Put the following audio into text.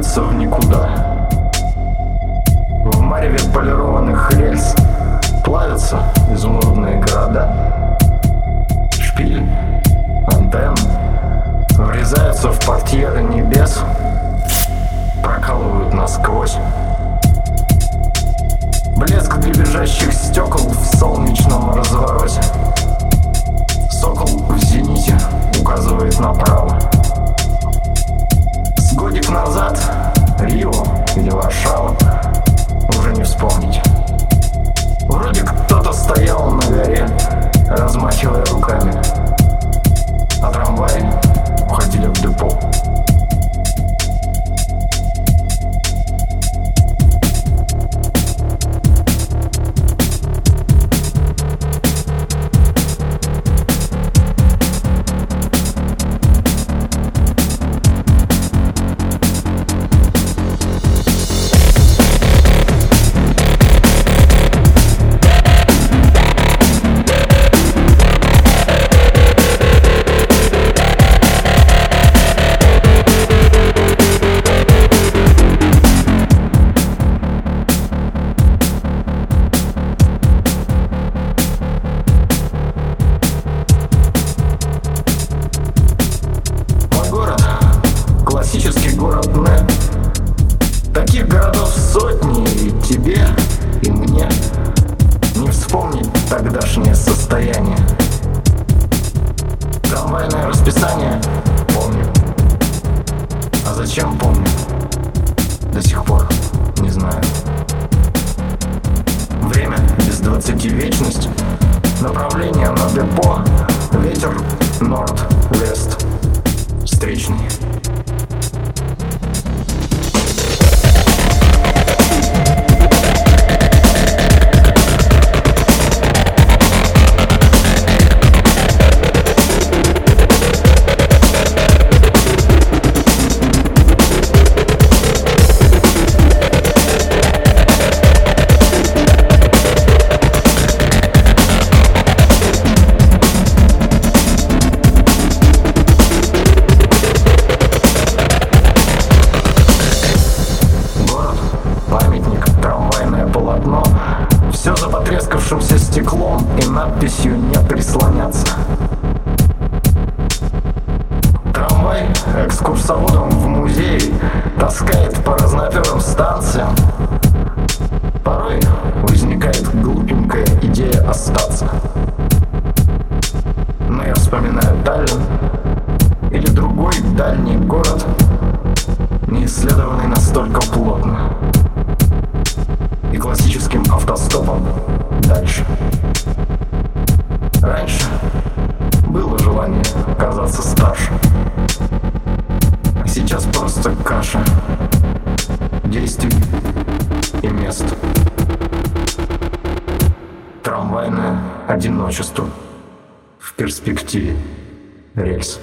двигается в никуда. В мареве полированных рельс плавятся изумрудные города. Шпили, антенн врезаются в портьеры небес, прокалывают насквозь. Блеск дребезжащих стекол в солнечном развороте. Сокол в зените указывает направо. Тогдашнее состояние. Трамвайное расписание помню. А зачем помню? До сих пор не знаю. Время без двадцати вечность. Направление на депо. Ветер норд-вест. Встречный. Потрескавшимся стеклом и надписью «Не прислоняться» Трамвай экскурсоводом в музей Таскает по разноперым станциям. Порой возникает глупенькая идея остаться. Но я вспоминаю Таллин Или другой дальний город не исследованный настолько плотно. И классическим автостопом дальше. Раньше было желание казаться старше. А сейчас просто каша действий и мест. Трамвайное одиночество в перспективе рельс.